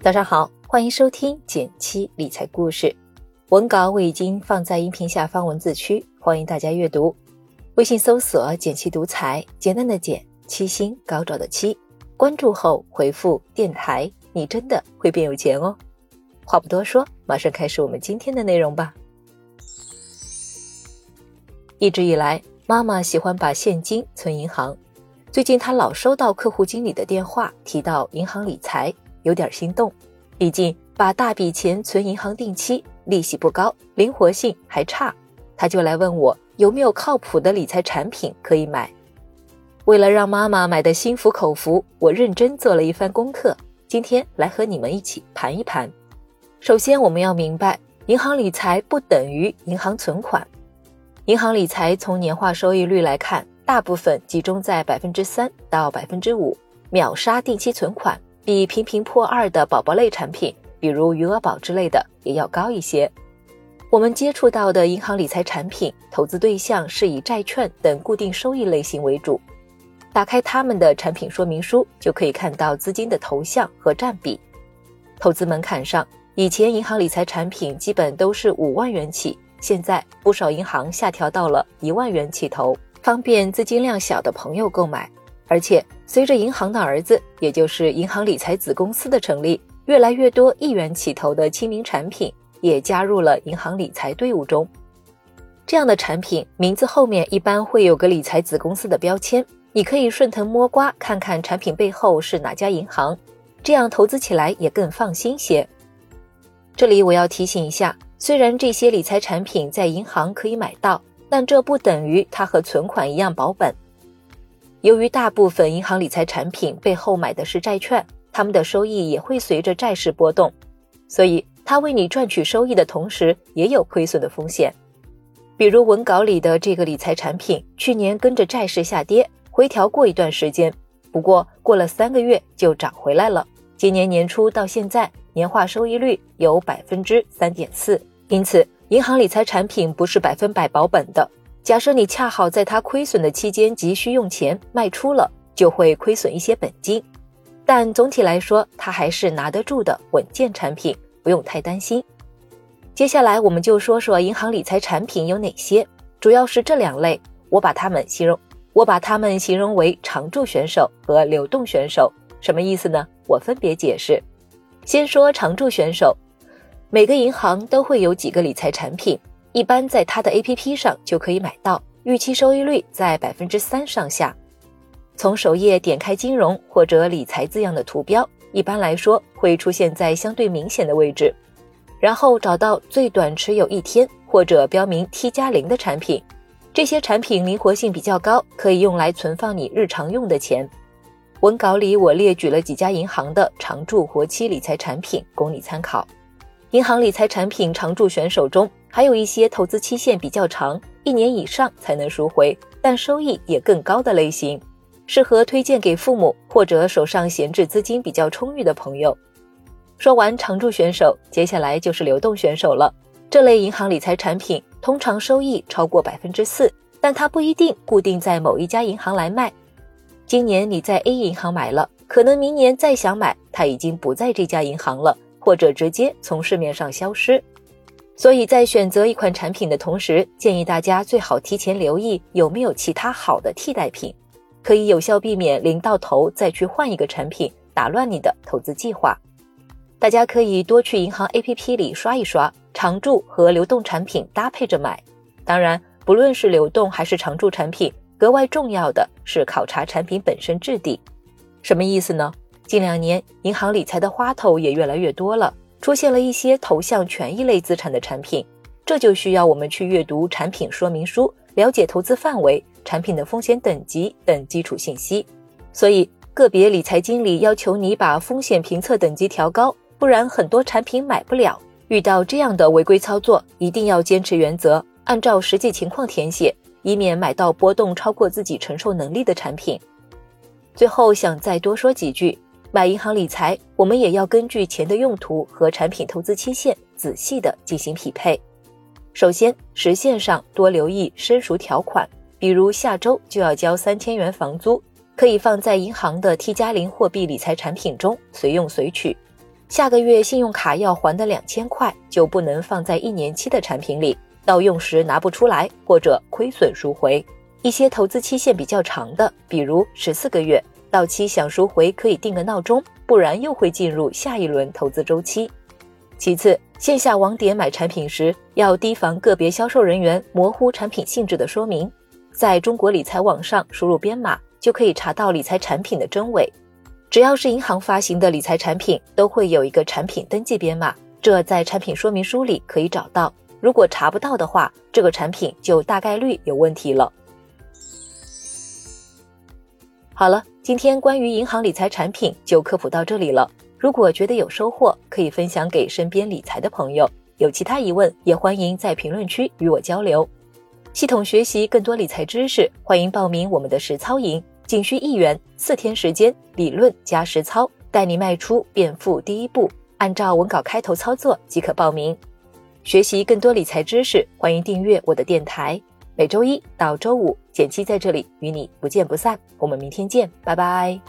早上好，欢迎收听简七理财故事。文稿我已经放在音频下方文字区，欢迎大家阅读。微信搜索“简七独裁，简单的简，七星高照的七。关注后回复“电台”，你真的会变有钱哦。话不多说，马上开始我们今天的内容吧。一直以来，妈妈喜欢把现金存银行。最近她老收到客户经理的电话，提到银行理财。有点心动，毕竟把大笔钱存银行定期，利息不高，灵活性还差，他就来问我有没有靠谱的理财产品可以买。为了让妈妈买的心服口服，我认真做了一番功课，今天来和你们一起盘一盘。首先，我们要明白，银行理财不等于银行存款。银行理财从年化收益率来看，大部分集中在百分之三到百分之五，秒杀定期存款。比频频破二的宝宝类产品，比如余额宝之类的，也要高一些。我们接触到的银行理财产品，投资对象是以债券等固定收益类型为主。打开他们的产品说明书，就可以看到资金的投向和占比。投资门槛上，以前银行理财产品基本都是五万元起，现在不少银行下调到了一万元起投，方便资金量小的朋友购买。而且，随着银行的儿子，也就是银行理财子公司的成立，越来越多一元起投的亲民产品也加入了银行理财队伍中。这样的产品名字后面一般会有个理财子公司的标签，你可以顺藤摸瓜看看产品背后是哪家银行，这样投资起来也更放心些。这里我要提醒一下，虽然这些理财产品在银行可以买到，但这不等于它和存款一样保本。由于大部分银行理财产品背后买的是债券，他们的收益也会随着债市波动，所以它为你赚取收益的同时，也有亏损的风险。比如文稿里的这个理财产品，去年跟着债市下跌，回调过一段时间，不过过了三个月就涨回来了。今年年初到现在，年化收益率有百分之三点四。因此，银行理财产品不是百分百保本的。假设你恰好在它亏损的期间急需用钱卖出了，就会亏损一些本金。但总体来说，它还是拿得住的稳健产品，不用太担心。接下来我们就说说银行理财产品有哪些，主要是这两类。我把它们形容，我把它们形容为常驻选手和流动选手。什么意思呢？我分别解释。先说常驻选手，每个银行都会有几个理财产品。一般在它的 APP 上就可以买到，预期收益率在百分之三上下。从首页点开“金融”或者“理财”字样的图标，一般来说会出现在相对明显的位置。然后找到最短持有一天或者标明 T 加零的产品，这些产品灵活性比较高，可以用来存放你日常用的钱。文稿里我列举了几家银行的常驻活期理财产品，供你参考。银行理财产品常驻选手中。还有一些投资期限比较长，一年以上才能赎回，但收益也更高的类型，适合推荐给父母或者手上闲置资金比较充裕的朋友。说完常驻选手，接下来就是流动选手了。这类银行理财产品通常收益超过百分之四，但它不一定固定在某一家银行来卖。今年你在 A 银行买了，可能明年再想买，它已经不在这家银行了，或者直接从市面上消失。所以在选择一款产品的同时，建议大家最好提前留意有没有其他好的替代品，可以有效避免临到头再去换一个产品，打乱你的投资计划。大家可以多去银行 APP 里刷一刷，常驻和流动产品搭配着买。当然，不论是流动还是常驻产品，格外重要的是考察产品本身质地。什么意思呢？近两年银行理财的花头也越来越多了。出现了一些投向权益类资产的产品，这就需要我们去阅读产品说明书，了解投资范围、产品的风险等级等基础信息。所以，个别理财经理要求你把风险评测等级调高，不然很多产品买不了。遇到这样的违规操作，一定要坚持原则，按照实际情况填写，以免买到波动超过自己承受能力的产品。最后，想再多说几句。买银行理财，我们也要根据钱的用途和产品投资期限仔细的进行匹配。首先，时限上多留意申赎条款，比如下周就要交三千元房租，可以放在银行的 T 加零货币理财产品中随用随取。下个月信用卡要还的两千块就不能放在一年期的产品里，到用时拿不出来或者亏损赎回。一些投资期限比较长的，比如十四个月到期想赎回可以定个闹钟，不然又会进入下一轮投资周期。其次，线下网点买产品时要提防个别销售人员模糊产品性质的说明，在中国理财网上输入编码就可以查到理财产品的真伪。只要是银行发行的理财产品，都会有一个产品登记编码，这在产品说明书里可以找到。如果查不到的话，这个产品就大概率有问题了。好了，今天关于银行理财产品就科普到这里了。如果觉得有收获，可以分享给身边理财的朋友。有其他疑问，也欢迎在评论区与我交流。系统学习更多理财知识，欢迎报名我们的实操营。仅需一元，四天时间，理论加实操，带你迈出变富第一步。按照文稿开头操作即可报名。学习更多理财知识，欢迎订阅我的电台。每周一到周五，简七在这里与你不见不散。我们明天见，拜拜。